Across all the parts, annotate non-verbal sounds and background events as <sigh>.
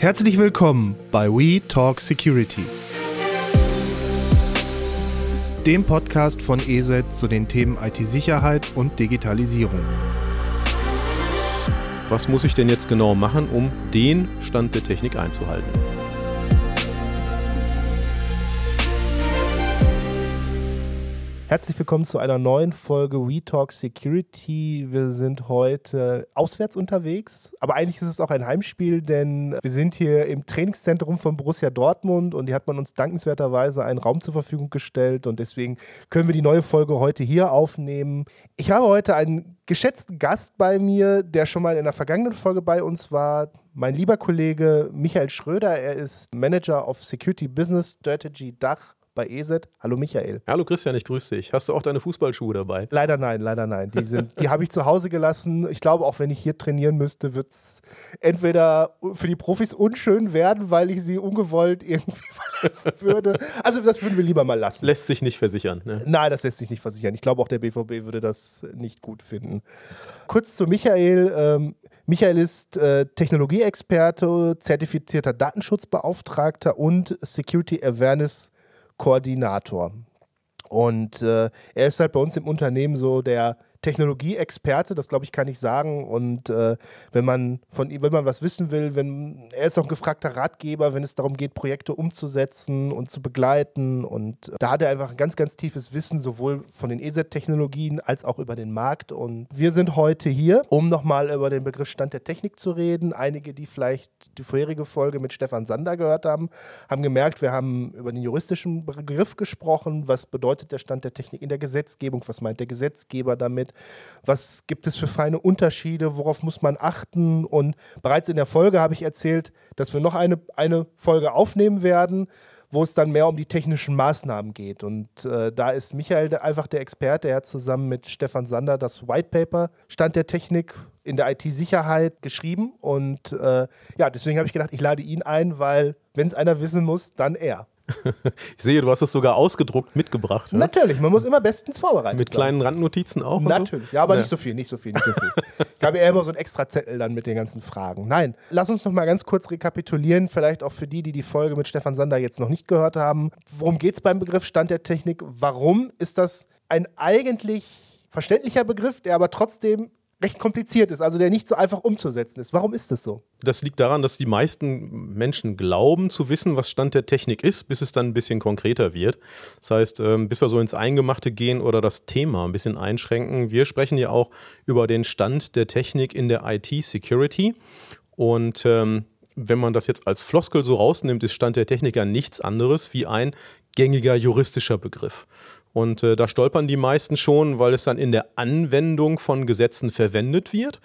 Herzlich willkommen bei We Talk Security, dem Podcast von ESET zu den Themen IT-Sicherheit und Digitalisierung. Was muss ich denn jetzt genau machen, um den Stand der Technik einzuhalten? Herzlich willkommen zu einer neuen Folge We Talk Security. Wir sind heute auswärts unterwegs, aber eigentlich ist es auch ein Heimspiel, denn wir sind hier im Trainingszentrum von Borussia Dortmund und hier hat man uns dankenswerterweise einen Raum zur Verfügung gestellt und deswegen können wir die neue Folge heute hier aufnehmen. Ich habe heute einen geschätzten Gast bei mir, der schon mal in der vergangenen Folge bei uns war. Mein lieber Kollege Michael Schröder, er ist Manager of Security Business Strategy Dach bei ESET. Hallo Michael. Hallo Christian, ich grüße dich. Hast du auch deine Fußballschuhe dabei? Leider nein, leider nein. Die, die habe ich zu Hause gelassen. Ich glaube, auch wenn ich hier trainieren müsste, wird es entweder für die Profis unschön werden, weil ich sie ungewollt irgendwie <laughs> verletzen würde. Also das würden wir lieber mal lassen. Lässt sich nicht versichern. Ne? Nein, das lässt sich nicht versichern. Ich glaube, auch der BVB würde das nicht gut finden. Kurz zu Michael. Ähm, Michael ist äh, Technologieexperte, zertifizierter Datenschutzbeauftragter und Security Awareness Koordinator. Und äh, er ist halt bei uns im Unternehmen so der Technologieexperte, das glaube ich kann ich sagen. Und äh, wenn man von ihm, wenn man was wissen will, wenn er ist auch ein gefragter Ratgeber, wenn es darum geht, Projekte umzusetzen und zu begleiten. Und da hat er einfach ein ganz, ganz tiefes Wissen, sowohl von den EZ-Technologien als auch über den Markt. Und wir sind heute hier, um nochmal über den Begriff Stand der Technik zu reden. Einige, die vielleicht die vorherige Folge mit Stefan Sander gehört haben, haben gemerkt, wir haben über den juristischen Begriff gesprochen. Was bedeutet der Stand der Technik in der Gesetzgebung? Was meint der Gesetzgeber damit? Was gibt es für feine Unterschiede? Worauf muss man achten? Und bereits in der Folge habe ich erzählt, dass wir noch eine, eine Folge aufnehmen werden, wo es dann mehr um die technischen Maßnahmen geht. Und äh, da ist Michael einfach der Experte. Er hat zusammen mit Stefan Sander das White Paper Stand der Technik in der IT-Sicherheit geschrieben. Und äh, ja, deswegen habe ich gedacht, ich lade ihn ein, weil wenn es einer wissen muss, dann er. <laughs> ich sehe, du hast es sogar ausgedruckt mitgebracht. Ne? Natürlich, man muss immer bestens vorbereiten. Mit kleinen Randnotizen auch? Natürlich, so? ja, aber ja. nicht so viel, nicht so viel, nicht so viel. ich habe ja immer so einen extra Zettel dann mit den ganzen Fragen. Nein, lass uns noch mal ganz kurz rekapitulieren, vielleicht auch für die, die die Folge mit Stefan Sander jetzt noch nicht gehört haben. Worum geht es beim Begriff Stand der Technik? Warum ist das ein eigentlich verständlicher Begriff, der aber trotzdem recht kompliziert ist, also der nicht so einfach umzusetzen ist. Warum ist das so? Das liegt daran, dass die meisten Menschen glauben zu wissen, was Stand der Technik ist, bis es dann ein bisschen konkreter wird. Das heißt, ähm, bis wir so ins Eingemachte gehen oder das Thema ein bisschen einschränken. Wir sprechen ja auch über den Stand der Technik in der IT-Security. Und ähm, wenn man das jetzt als Floskel so rausnimmt, ist Stand der Technik ja nichts anderes wie ein gängiger juristischer Begriff. Und äh, da stolpern die meisten schon, weil es dann in der Anwendung von Gesetzen verwendet wird,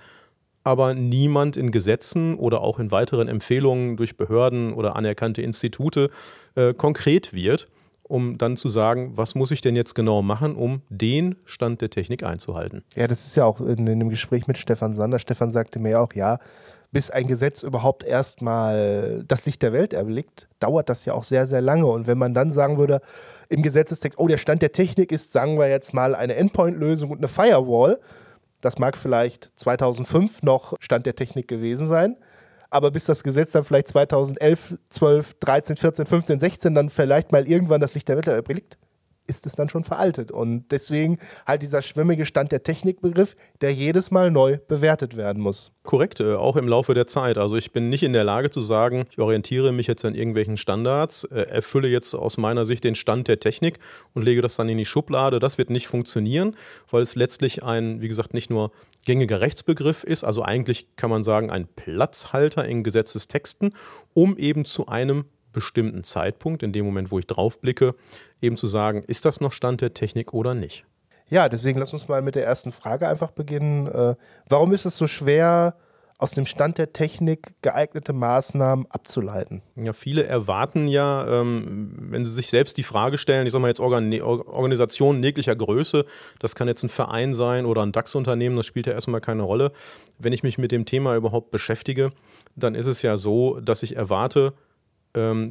aber niemand in Gesetzen oder auch in weiteren Empfehlungen durch Behörden oder anerkannte Institute äh, konkret wird, um dann zu sagen, was muss ich denn jetzt genau machen, um den Stand der Technik einzuhalten. Ja, das ist ja auch in, in dem Gespräch mit Stefan Sander. Stefan sagte mir auch, ja, bis ein Gesetz überhaupt erstmal das Licht der Welt erblickt, dauert das ja auch sehr, sehr lange. Und wenn man dann sagen würde, im Gesetzestext, oh, der Stand der Technik ist, sagen wir jetzt mal, eine Endpoint-Lösung und eine Firewall, das mag vielleicht 2005 noch Stand der Technik gewesen sein, aber bis das Gesetz dann vielleicht 2011, 12, 13, 14, 15, 16 dann vielleicht mal irgendwann das Licht der Welt erblickt, ist es dann schon veraltet. Und deswegen halt dieser schwimmige Stand der Technikbegriff, der jedes Mal neu bewertet werden muss. Korrekt, äh, auch im Laufe der Zeit. Also ich bin nicht in der Lage zu sagen, ich orientiere mich jetzt an irgendwelchen Standards, äh, erfülle jetzt aus meiner Sicht den Stand der Technik und lege das dann in die Schublade. Das wird nicht funktionieren, weil es letztlich ein, wie gesagt, nicht nur gängiger Rechtsbegriff ist, also eigentlich kann man sagen, ein Platzhalter in Gesetzestexten, um eben zu einem bestimmten Zeitpunkt, in dem Moment, wo ich drauf blicke, eben zu sagen, ist das noch Stand der Technik oder nicht? Ja, deswegen lass uns mal mit der ersten Frage einfach beginnen. Äh, warum ist es so schwer, aus dem Stand der Technik geeignete Maßnahmen abzuleiten? Ja, viele erwarten ja, ähm, wenn sie sich selbst die Frage stellen, ich sage mal jetzt Organ Organisationen jeglicher Größe, das kann jetzt ein Verein sein oder ein DAX-Unternehmen, das spielt ja erstmal keine Rolle. Wenn ich mich mit dem Thema überhaupt beschäftige, dann ist es ja so, dass ich erwarte,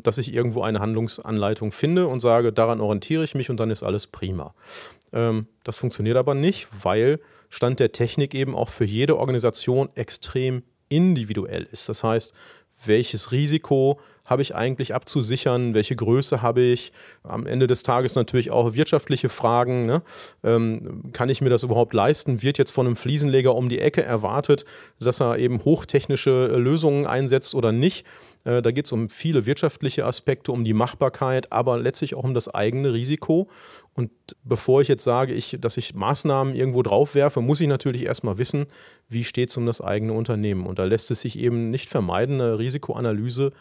dass ich irgendwo eine Handlungsanleitung finde und sage, daran orientiere ich mich und dann ist alles prima. Ähm, das funktioniert aber nicht, weil Stand der Technik eben auch für jede Organisation extrem individuell ist. Das heißt, welches Risiko habe ich eigentlich abzusichern, welche Größe habe ich. Am Ende des Tages natürlich auch wirtschaftliche Fragen. Ne? Ähm, kann ich mir das überhaupt leisten? Wird jetzt von einem Fliesenleger um die Ecke erwartet, dass er eben hochtechnische Lösungen einsetzt oder nicht? Äh, da geht es um viele wirtschaftliche Aspekte, um die Machbarkeit, aber letztlich auch um das eigene Risiko. Und bevor ich jetzt sage, ich, dass ich Maßnahmen irgendwo drauf werfe, muss ich natürlich erstmal wissen, wie steht es um das eigene Unternehmen. Und da lässt es sich eben nicht vermeiden, eine Risikoanalyse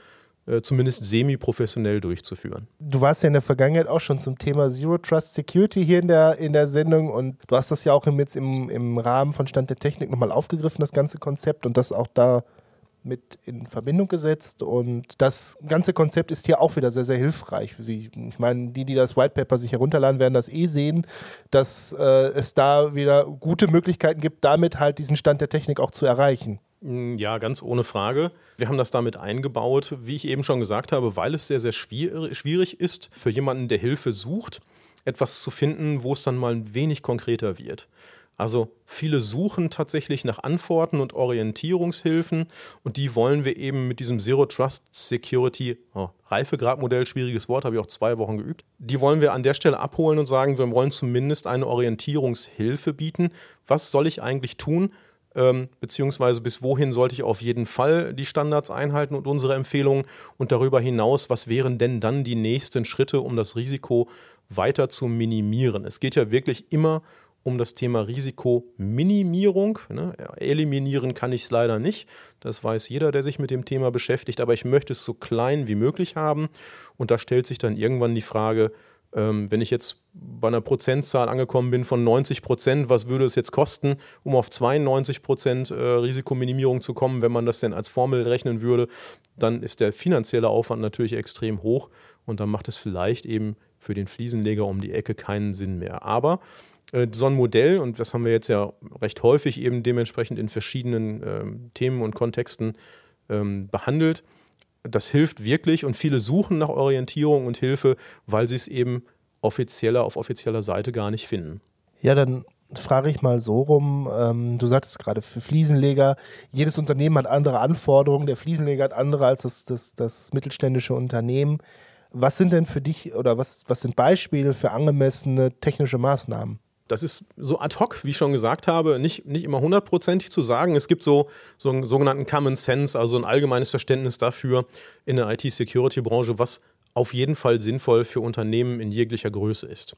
äh, zumindest semi-professionell durchzuführen. Du warst ja in der Vergangenheit auch schon zum Thema Zero Trust Security hier in der, in der Sendung und du hast das ja auch jetzt im, im Rahmen von Stand der Technik nochmal aufgegriffen, das ganze Konzept und das auch da mit in Verbindung gesetzt und das ganze Konzept ist hier auch wieder sehr, sehr hilfreich für Sie. Ich meine, die, die das White Paper sich herunterladen, werden das eh sehen, dass äh, es da wieder gute Möglichkeiten gibt, damit halt diesen Stand der Technik auch zu erreichen. Mm, ja, ganz ohne Frage. Wir haben das damit eingebaut, wie ich eben schon gesagt habe, weil es sehr, sehr schwierig ist, für jemanden, der Hilfe sucht, etwas zu finden, wo es dann mal ein wenig konkreter wird. Also viele suchen tatsächlich nach Antworten und Orientierungshilfen und die wollen wir eben mit diesem Zero Trust Security, oh, Reifegradmodell, schwieriges Wort, habe ich auch zwei Wochen geübt, die wollen wir an der Stelle abholen und sagen, wir wollen zumindest eine Orientierungshilfe bieten. Was soll ich eigentlich tun, ähm, beziehungsweise bis wohin sollte ich auf jeden Fall die Standards einhalten und unsere Empfehlungen und darüber hinaus, was wären denn dann die nächsten Schritte, um das Risiko weiter zu minimieren. Es geht ja wirklich immer um das Thema Risikominimierung. Ne? Eliminieren kann ich es leider nicht. Das weiß jeder, der sich mit dem Thema beschäftigt. Aber ich möchte es so klein wie möglich haben. Und da stellt sich dann irgendwann die Frage, ähm, wenn ich jetzt bei einer Prozentzahl angekommen bin von 90 Prozent, was würde es jetzt kosten, um auf 92 Prozent äh, Risikominimierung zu kommen, wenn man das denn als Formel rechnen würde, dann ist der finanzielle Aufwand natürlich extrem hoch und dann macht es vielleicht eben für den Fliesenleger um die Ecke keinen Sinn mehr. Aber so ein Modell, und das haben wir jetzt ja recht häufig eben dementsprechend in verschiedenen äh, Themen und Kontexten ähm, behandelt, das hilft wirklich und viele suchen nach Orientierung und Hilfe, weil sie es eben offizieller auf offizieller Seite gar nicht finden. Ja, dann frage ich mal so rum. Ähm, du sagtest gerade für Fliesenleger, jedes Unternehmen hat andere Anforderungen. Der Fliesenleger hat andere als das, das, das mittelständische Unternehmen. Was sind denn für dich oder was, was sind Beispiele für angemessene technische Maßnahmen? Das ist so ad hoc, wie ich schon gesagt habe, nicht, nicht immer hundertprozentig zu sagen. Es gibt so, so einen sogenannten Common Sense, also ein allgemeines Verständnis dafür in der IT-Security-Branche, was auf jeden Fall sinnvoll für Unternehmen in jeglicher Größe ist.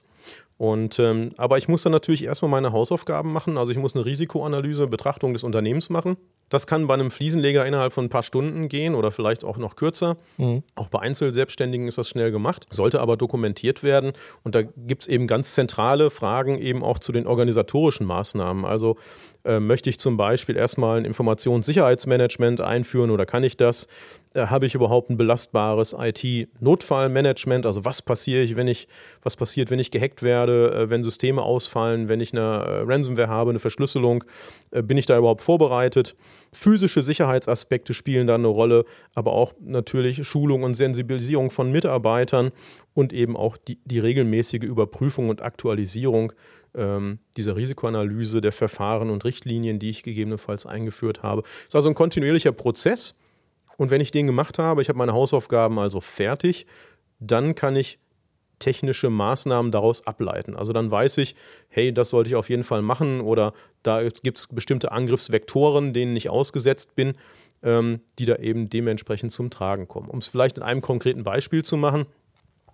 Und, ähm, aber ich muss dann natürlich erstmal meine Hausaufgaben machen. Also ich muss eine Risikoanalyse, Betrachtung des Unternehmens machen. Das kann bei einem Fliesenleger innerhalb von ein paar Stunden gehen oder vielleicht auch noch kürzer. Mhm. Auch bei Einzelselbstständigen ist das schnell gemacht, sollte aber dokumentiert werden. Und da gibt es eben ganz zentrale Fragen eben auch zu den organisatorischen Maßnahmen. Also äh, möchte ich zum Beispiel erstmal ein Informationssicherheitsmanagement einführen oder kann ich das? Äh, habe ich überhaupt ein belastbares IT-Notfallmanagement? Also was passiere ich, wenn ich, was passiert, wenn ich gehackt werde, äh, wenn Systeme ausfallen, wenn ich eine äh, Ransomware habe, eine Verschlüsselung? Bin ich da überhaupt vorbereitet? Physische Sicherheitsaspekte spielen da eine Rolle, aber auch natürlich Schulung und Sensibilisierung von Mitarbeitern und eben auch die, die regelmäßige Überprüfung und Aktualisierung ähm, dieser Risikoanalyse der Verfahren und Richtlinien, die ich gegebenenfalls eingeführt habe. Es ist also ein kontinuierlicher Prozess. Und wenn ich den gemacht habe, ich habe meine Hausaufgaben also fertig, dann kann ich technische Maßnahmen daraus ableiten. Also dann weiß ich, hey, das sollte ich auf jeden Fall machen oder da gibt es bestimmte Angriffsvektoren, denen ich ausgesetzt bin, ähm, die da eben dementsprechend zum Tragen kommen. Um es vielleicht in einem konkreten Beispiel zu machen,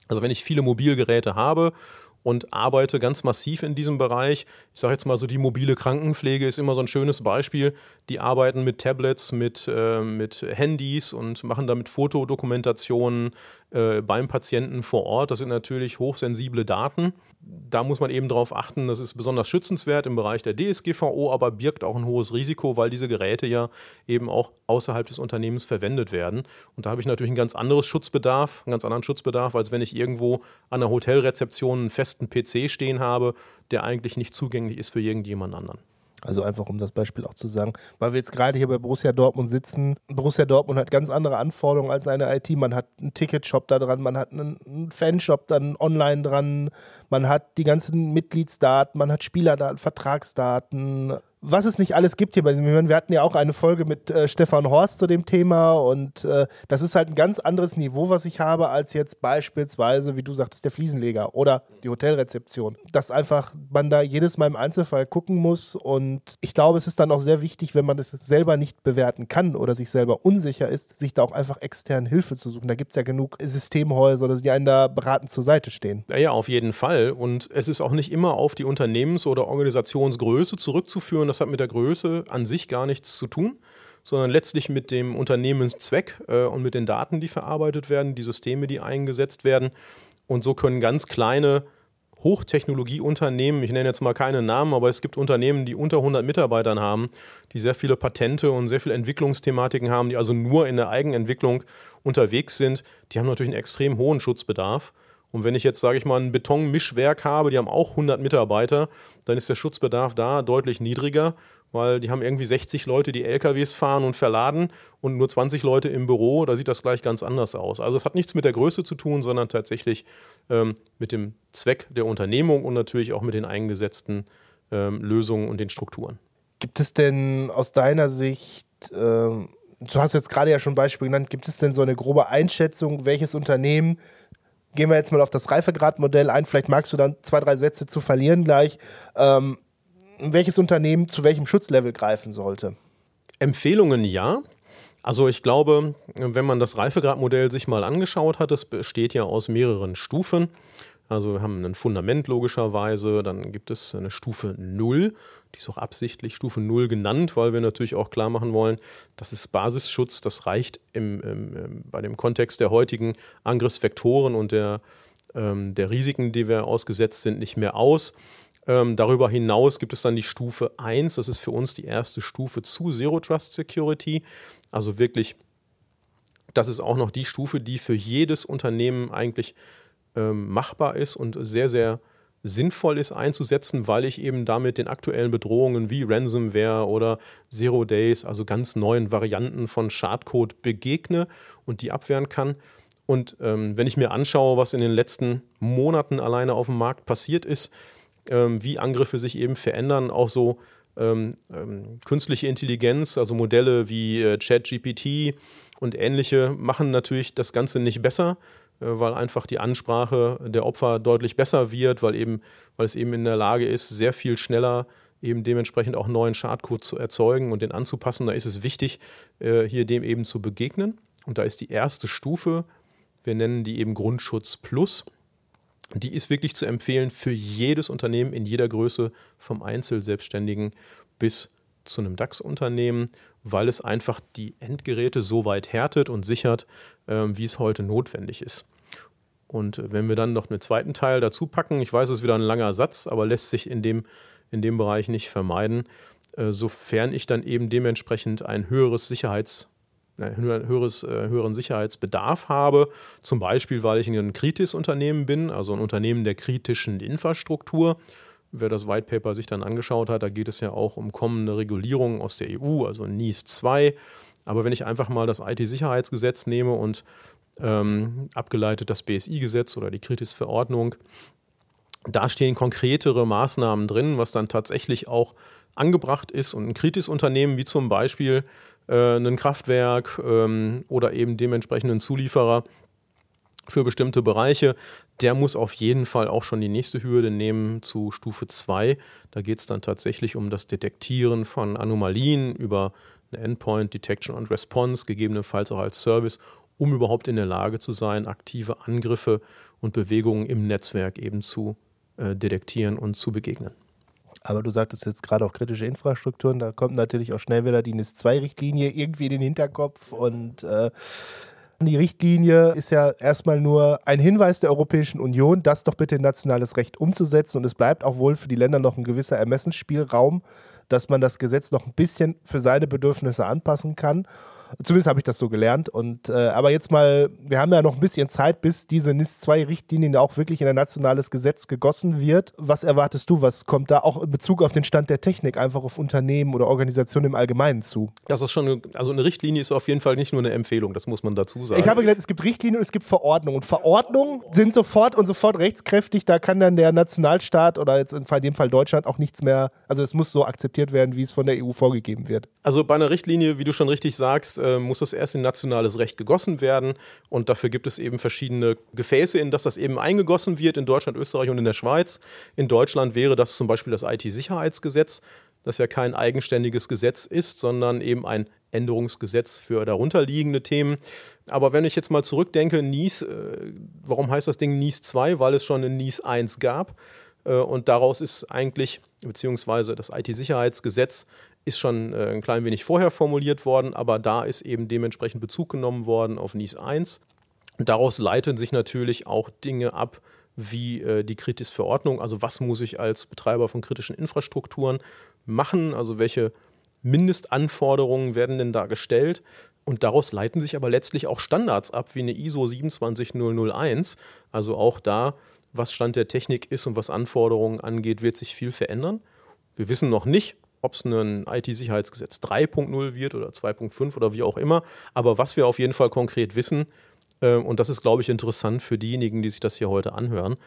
also wenn ich viele Mobilgeräte habe und arbeite ganz massiv in diesem Bereich. Ich sage jetzt mal so, die mobile Krankenpflege ist immer so ein schönes Beispiel. Die arbeiten mit Tablets, mit, äh, mit Handys und machen damit Fotodokumentationen äh, beim Patienten vor Ort. Das sind natürlich hochsensible Daten da muss man eben darauf achten, das ist besonders schützenswert im Bereich der DSGVO, aber birgt auch ein hohes Risiko, weil diese Geräte ja eben auch außerhalb des Unternehmens verwendet werden. Und da habe ich natürlich einen ganz anderes Schutzbedarf, einen ganz anderen Schutzbedarf, als wenn ich irgendwo an der Hotelrezeption einen festen PC stehen habe, der eigentlich nicht zugänglich ist für irgendjemand anderen. Also einfach um das Beispiel auch zu sagen, weil wir jetzt gerade hier bei Borussia Dortmund sitzen. Borussia Dortmund hat ganz andere Anforderungen als eine IT. Man hat einen Ticketshop da dran, man hat einen Fanshop dann online dran, man hat die ganzen Mitgliedsdaten, man hat Spielerdaten, Vertragsdaten. Was es nicht alles gibt hier bei diesem. Wir hatten ja auch eine Folge mit äh, Stefan Horst zu dem Thema und äh, das ist halt ein ganz anderes Niveau, was ich habe, als jetzt beispielsweise, wie du sagtest, der Fliesenleger oder die Hotelrezeption. Dass einfach man da jedes Mal im Einzelfall gucken muss und ich glaube, es ist dann auch sehr wichtig, wenn man das selber nicht bewerten kann oder sich selber unsicher ist, sich da auch einfach extern Hilfe zu suchen. Da gibt es ja genug Systemhäuser, die einen da beratend zur Seite stehen. Ja, ja, auf jeden Fall. Und es ist auch nicht immer auf die Unternehmens- oder Organisationsgröße zurückzuführen das hat mit der Größe an sich gar nichts zu tun, sondern letztlich mit dem Unternehmenszweck äh, und mit den Daten, die verarbeitet werden, die Systeme, die eingesetzt werden. Und so können ganz kleine Hochtechnologieunternehmen, ich nenne jetzt mal keine Namen, aber es gibt Unternehmen, die unter 100 Mitarbeitern haben, die sehr viele Patente und sehr viele Entwicklungsthematiken haben, die also nur in der Eigenentwicklung unterwegs sind, die haben natürlich einen extrem hohen Schutzbedarf. Und wenn ich jetzt, sage ich mal, ein Betonmischwerk habe, die haben auch 100 Mitarbeiter, dann ist der Schutzbedarf da deutlich niedriger, weil die haben irgendwie 60 Leute, die LKWs fahren und verladen und nur 20 Leute im Büro. Da sieht das gleich ganz anders aus. Also es hat nichts mit der Größe zu tun, sondern tatsächlich ähm, mit dem Zweck der Unternehmung und natürlich auch mit den eingesetzten ähm, Lösungen und den Strukturen. Gibt es denn aus deiner Sicht ähm du hast jetzt gerade ja schon Beispiele genannt, gibt es denn so eine grobe Einschätzung, welches Unternehmen gehen wir jetzt mal auf das Reifegradmodell ein. Vielleicht magst du dann zwei, drei Sätze zu verlieren gleich. Ähm, welches Unternehmen zu welchem Schutzlevel greifen sollte? Empfehlungen ja. Also ich glaube, wenn man das Reifegradmodell sich mal angeschaut hat, es besteht ja aus mehreren Stufen. Also wir haben ein Fundament logischerweise, dann gibt es eine Stufe 0, die ist auch absichtlich Stufe 0 genannt, weil wir natürlich auch klar machen wollen, das ist Basisschutz, das reicht im, im, bei dem Kontext der heutigen Angriffsvektoren und der, ähm, der Risiken, die wir ausgesetzt sind, nicht mehr aus. Ähm, darüber hinaus gibt es dann die Stufe 1, das ist für uns die erste Stufe zu Zero Trust Security, also wirklich das ist auch noch die Stufe, die für jedes Unternehmen eigentlich ähm, machbar ist und sehr, sehr sinnvoll ist einzusetzen, weil ich eben damit den aktuellen Bedrohungen wie Ransomware oder Zero Days, also ganz neuen Varianten von Schadcode begegne und die abwehren kann. Und ähm, wenn ich mir anschaue, was in den letzten Monaten alleine auf dem Markt passiert ist, ähm, wie Angriffe sich eben verändern, auch so ähm, ähm künstliche Intelligenz, also Modelle wie äh, ChatGPT und ähnliche, machen natürlich das Ganze nicht besser, weil einfach die Ansprache der Opfer deutlich besser wird, weil, eben, weil es eben in der Lage ist, sehr viel schneller eben dementsprechend auch neuen Schadcode zu erzeugen und den anzupassen. Da ist es wichtig, äh, hier dem eben zu begegnen. Und da ist die erste Stufe, wir nennen die eben Grundschutz Plus. Die ist wirklich zu empfehlen für jedes Unternehmen in jeder Größe, vom Einzelselbstständigen bis zu einem DAX-Unternehmen, weil es einfach die Endgeräte so weit härtet und sichert, äh, wie es heute notwendig ist. Und wenn wir dann noch einen zweiten Teil dazu packen, ich weiß, es ist wieder ein langer Satz, aber lässt sich in dem, in dem Bereich nicht vermeiden, äh, sofern ich dann eben dementsprechend ein höheres Sicherheits, höheres, äh, höheren Sicherheitsbedarf habe, zum Beispiel, weil ich ein Kritis-Unternehmen bin, also ein Unternehmen der kritischen Infrastruktur. Wer das White Paper sich dann angeschaut hat, da geht es ja auch um kommende Regulierungen aus der EU, also NIS 2. Aber wenn ich einfach mal das IT-Sicherheitsgesetz nehme und ähm, abgeleitet das BSI-Gesetz oder die Kritis-Verordnung. Da stehen konkretere Maßnahmen drin, was dann tatsächlich auch angebracht ist. Und ein Kritis-Unternehmen wie zum Beispiel äh, ein Kraftwerk ähm, oder eben dementsprechenden Zulieferer für bestimmte Bereiche, der muss auf jeden Fall auch schon die nächste Hürde nehmen zu Stufe 2. Da geht es dann tatsächlich um das Detektieren von Anomalien über eine Endpoint Detection und Response, gegebenenfalls auch als Service um überhaupt in der Lage zu sein, aktive Angriffe und Bewegungen im Netzwerk eben zu äh, detektieren und zu begegnen. Aber du sagtest jetzt gerade auch kritische Infrastrukturen, da kommt natürlich auch schnell wieder die NIS-2-Richtlinie irgendwie in den Hinterkopf und äh, die Richtlinie ist ja erstmal nur ein Hinweis der Europäischen Union, das doch bitte in nationales Recht umzusetzen. Und es bleibt auch wohl für die Länder noch ein gewisser Ermessensspielraum, dass man das Gesetz noch ein bisschen für seine Bedürfnisse anpassen kann. Zumindest habe ich das so gelernt. Und äh, aber jetzt mal, wir haben ja noch ein bisschen Zeit, bis diese NIS-2-Richtlinie auch wirklich in ein nationales Gesetz gegossen wird. Was erwartest du? Was kommt da auch in Bezug auf den Stand der Technik einfach auf Unternehmen oder Organisationen im Allgemeinen zu? Das ist schon, eine, also eine Richtlinie ist auf jeden Fall nicht nur eine Empfehlung, das muss man dazu sagen. Ich habe gelernt, es gibt Richtlinien und es gibt Verordnungen. Und Verordnungen sind sofort und sofort rechtskräftig. Da kann dann der Nationalstaat oder jetzt in dem Fall Deutschland auch nichts mehr, also es muss so akzeptiert werden, wie es von der EU vorgegeben wird. Also bei einer Richtlinie, wie du schon richtig sagst, äh, muss das erst in nationales Recht gegossen werden und dafür gibt es eben verschiedene Gefäße, in das das eben eingegossen wird, in Deutschland, Österreich und in der Schweiz. In Deutschland wäre das zum Beispiel das IT-Sicherheitsgesetz, das ja kein eigenständiges Gesetz ist, sondern eben ein Änderungsgesetz für darunterliegende Themen. Aber wenn ich jetzt mal zurückdenke, NIS, äh, warum heißt das Ding NIS 2? Weil es schon ein NIS 1 gab. Äh, und daraus ist eigentlich, beziehungsweise das IT-Sicherheitsgesetz ist schon äh, ein klein wenig vorher formuliert worden, aber da ist eben dementsprechend Bezug genommen worden auf NIS 1. Und daraus leiten sich natürlich auch Dinge ab, wie äh, die Kritis-Verordnung, also was muss ich als Betreiber von kritischen Infrastrukturen machen, also welche Mindestanforderungen werden denn da gestellt. Und daraus leiten sich aber letztlich auch Standards ab, wie eine ISO 27001. Also auch da, was Stand der Technik ist und was Anforderungen angeht, wird sich viel verändern. Wir wissen noch nicht, ob es ein IT-Sicherheitsgesetz 3.0 wird oder 2.5 oder wie auch immer. Aber was wir auf jeden Fall konkret wissen, äh, und das ist, glaube ich, interessant für diejenigen, die sich das hier heute anhören,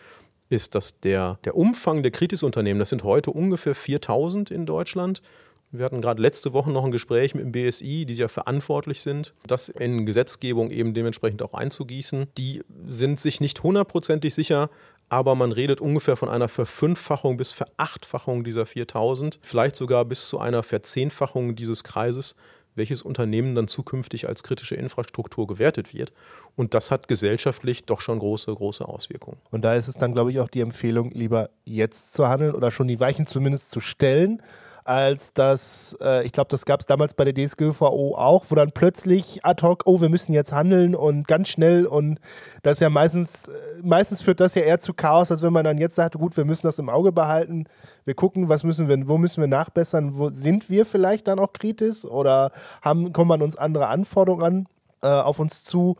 ist, dass der, der Umfang der Kritisunternehmen, das sind heute ungefähr 4000 in Deutschland. Wir hatten gerade letzte Woche noch ein Gespräch mit dem BSI, die ja verantwortlich sind, das in Gesetzgebung eben dementsprechend auch einzugießen. Die sind sich nicht hundertprozentig sicher, aber man redet ungefähr von einer Verfünffachung bis Verachtfachung dieser 4000, vielleicht sogar bis zu einer Verzehnfachung dieses Kreises, welches Unternehmen dann zukünftig als kritische Infrastruktur gewertet wird. Und das hat gesellschaftlich doch schon große, große Auswirkungen. Und da ist es dann, glaube ich, auch die Empfehlung, lieber jetzt zu handeln oder schon die Weichen zumindest zu stellen als das, äh, ich glaube, das gab es damals bei der DSGVO auch, wo dann plötzlich ad hoc, oh, wir müssen jetzt handeln und ganz schnell und das ja meistens, äh, meistens führt das ja eher zu Chaos, als wenn man dann jetzt sagt, gut, wir müssen das im Auge behalten, wir gucken, was müssen wir, wo müssen wir nachbessern, wo sind wir vielleicht dann auch kritisch oder haben, kommen an uns andere Anforderungen an, äh, auf uns zu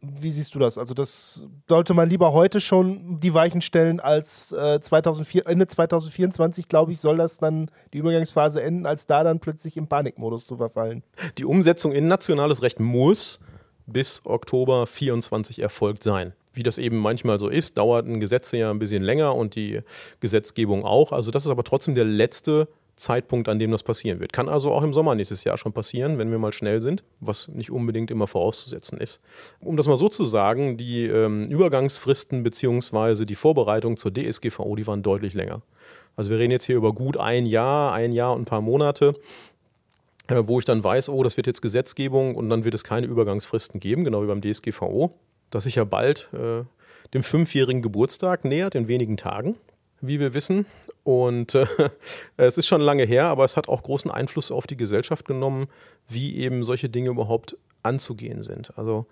wie siehst du das? Also, das sollte man lieber heute schon die Weichen stellen als äh, 2004, Ende 2024, glaube ich, soll das dann die Übergangsphase enden, als da dann plötzlich im Panikmodus zu verfallen. Die Umsetzung in nationales Recht muss bis Oktober 24 erfolgt sein. Wie das eben manchmal so ist, dauerten Gesetze ja ein bisschen länger und die Gesetzgebung auch. Also, das ist aber trotzdem der letzte Zeitpunkt, an dem das passieren wird. Kann also auch im Sommer nächstes Jahr schon passieren, wenn wir mal schnell sind, was nicht unbedingt immer vorauszusetzen ist. Um das mal so zu sagen, die ähm, Übergangsfristen bzw. die Vorbereitung zur DSGVO, die waren deutlich länger. Also wir reden jetzt hier über gut ein Jahr, ein Jahr und ein paar Monate, äh, wo ich dann weiß, oh, das wird jetzt Gesetzgebung und dann wird es keine Übergangsfristen geben, genau wie beim DSGVO, das sich ja bald äh, dem fünfjährigen Geburtstag nähert, in wenigen Tagen wie wir wissen. Und äh, <laughs> es ist schon lange her, aber es hat auch großen Einfluss auf die Gesellschaft genommen, wie eben solche Dinge überhaupt anzugehen sind. Also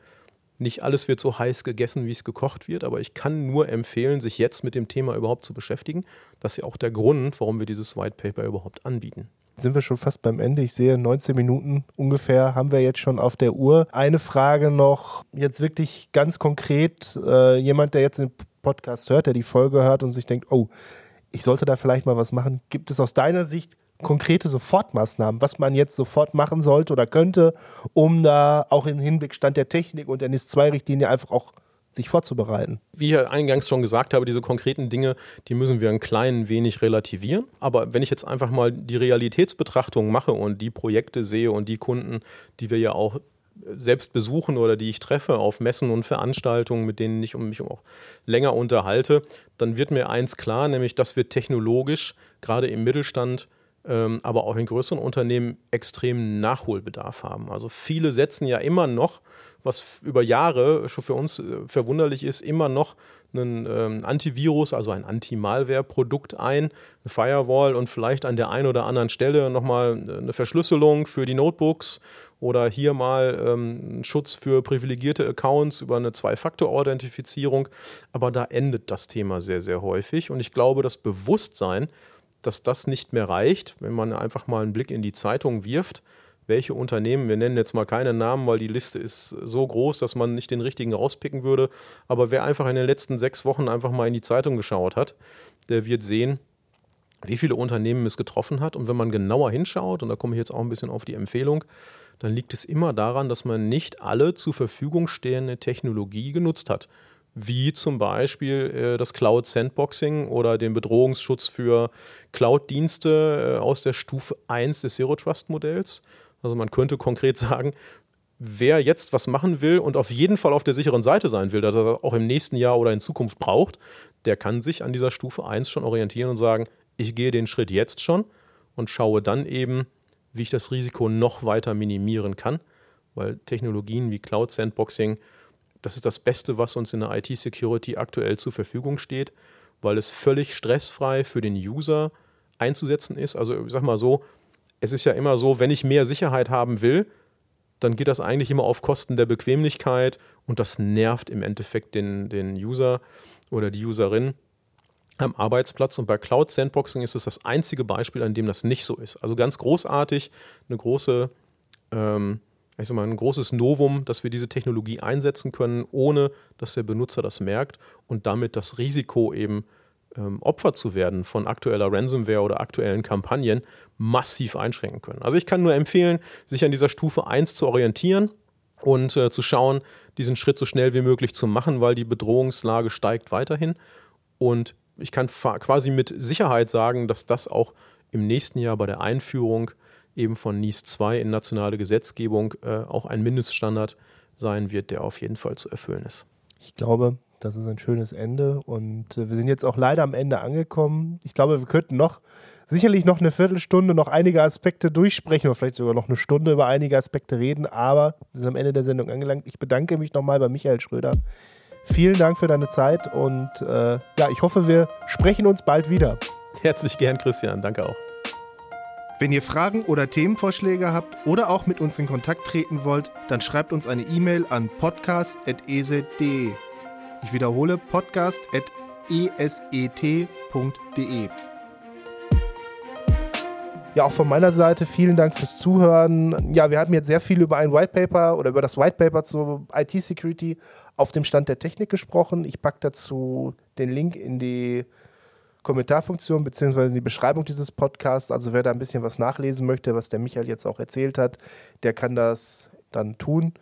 nicht alles wird so heiß gegessen, wie es gekocht wird, aber ich kann nur empfehlen, sich jetzt mit dem Thema überhaupt zu beschäftigen. Das ist ja auch der Grund, warum wir dieses White Paper überhaupt anbieten. Sind wir schon fast beim Ende? Ich sehe 19 Minuten ungefähr haben wir jetzt schon auf der Uhr. Eine Frage noch, jetzt wirklich ganz konkret, äh, jemand, der jetzt den Podcast hört, der die Folge hört und sich denkt, oh, ich sollte da vielleicht mal was machen. Gibt es aus deiner Sicht konkrete Sofortmaßnahmen, was man jetzt sofort machen sollte oder könnte, um da auch im Hinblick Stand der Technik und der NIS-2-Richtlinie einfach auch sich vorzubereiten. Wie ich eingangs schon gesagt habe, diese konkreten Dinge, die müssen wir ein klein wenig relativieren. Aber wenn ich jetzt einfach mal die Realitätsbetrachtung mache und die Projekte sehe und die Kunden, die wir ja auch selbst besuchen oder die ich treffe auf Messen und Veranstaltungen, mit denen ich mich auch länger unterhalte, dann wird mir eins klar, nämlich dass wir technologisch gerade im Mittelstand, ähm, aber auch in größeren Unternehmen extremen Nachholbedarf haben. Also viele setzen ja immer noch, was über Jahre schon für uns äh, verwunderlich ist, immer noch ein ähm, Antivirus, also ein Anti-Malware-Produkt ein, eine Firewall und vielleicht an der einen oder anderen Stelle nochmal eine Verschlüsselung für die Notebooks oder hier mal ähm, Schutz für privilegierte Accounts über eine Zwei-Faktor-Authentifizierung. Aber da endet das Thema sehr, sehr häufig. Und ich glaube, das Bewusstsein, dass das nicht mehr reicht, wenn man einfach mal einen Blick in die Zeitung wirft, welche Unternehmen, wir nennen jetzt mal keine Namen, weil die Liste ist so groß, dass man nicht den richtigen rauspicken würde, aber wer einfach in den letzten sechs Wochen einfach mal in die Zeitung geschaut hat, der wird sehen, wie viele Unternehmen es getroffen hat. Und wenn man genauer hinschaut, und da komme ich jetzt auch ein bisschen auf die Empfehlung, dann liegt es immer daran, dass man nicht alle zur Verfügung stehende Technologie genutzt hat. Wie zum Beispiel äh, das Cloud Sandboxing oder den Bedrohungsschutz für Cloud-Dienste äh, aus der Stufe 1 des Zero Trust Modells. Also man könnte konkret sagen, wer jetzt was machen will und auf jeden Fall auf der sicheren Seite sein will, dass er auch im nächsten Jahr oder in Zukunft braucht, der kann sich an dieser Stufe 1 schon orientieren und sagen, ich gehe den Schritt jetzt schon und schaue dann eben, wie ich das Risiko noch weiter minimieren kann, weil Technologien wie Cloud Sandboxing, das ist das Beste, was uns in der IT-Security aktuell zur Verfügung steht, weil es völlig stressfrei für den User einzusetzen ist. Also ich sag mal so, es ist ja immer so, wenn ich mehr Sicherheit haben will, dann geht das eigentlich immer auf Kosten der Bequemlichkeit und das nervt im Endeffekt den, den User oder die Userin am Arbeitsplatz. Und bei Cloud Sandboxing ist es das einzige Beispiel, an dem das nicht so ist. Also ganz großartig, eine große, ähm, ich sag mal, ein großes Novum, dass wir diese Technologie einsetzen können, ohne dass der Benutzer das merkt und damit das Risiko eben ähm, Opfer zu werden von aktueller Ransomware oder aktuellen Kampagnen massiv einschränken können. Also ich kann nur empfehlen, sich an dieser Stufe 1 zu orientieren und äh, zu schauen, diesen Schritt so schnell wie möglich zu machen, weil die Bedrohungslage steigt weiterhin. Und ich kann quasi mit Sicherheit sagen, dass das auch im nächsten Jahr bei der Einführung eben von NIS 2 in nationale Gesetzgebung äh, auch ein Mindeststandard sein wird, der auf jeden Fall zu erfüllen ist. Ich glaube, das ist ein schönes Ende und äh, wir sind jetzt auch leider am Ende angekommen. Ich glaube, wir könnten noch sicherlich noch eine Viertelstunde noch einige Aspekte durchsprechen oder vielleicht sogar noch eine Stunde über einige Aspekte reden, aber wir sind am Ende der Sendung angelangt. Ich bedanke mich nochmal bei Michael Schröder Vielen Dank für deine Zeit und äh, ja, ich hoffe, wir sprechen uns bald wieder. Herzlich gern, Christian. Danke auch. Wenn ihr Fragen oder Themenvorschläge habt oder auch mit uns in Kontakt treten wollt, dann schreibt uns eine E-Mail an podcast.eset.de. Ich wiederhole podcast.eset.de. Ja, auch von meiner Seite vielen Dank fürs Zuhören. Ja, wir haben jetzt sehr viel über ein White Paper oder über das White Paper zur IT-Security auf dem Stand der Technik gesprochen. Ich packe dazu den Link in die Kommentarfunktion beziehungsweise in die Beschreibung dieses Podcasts. Also wer da ein bisschen was nachlesen möchte, was der Michael jetzt auch erzählt hat, der kann das dann tun.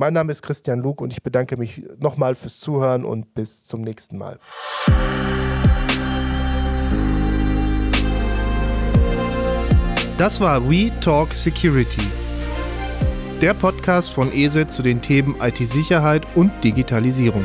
Mein Name ist Christian Luke und ich bedanke mich nochmal fürs Zuhören und bis zum nächsten Mal. Das war We Talk Security, der Podcast von ESET zu den Themen IT-Sicherheit und Digitalisierung.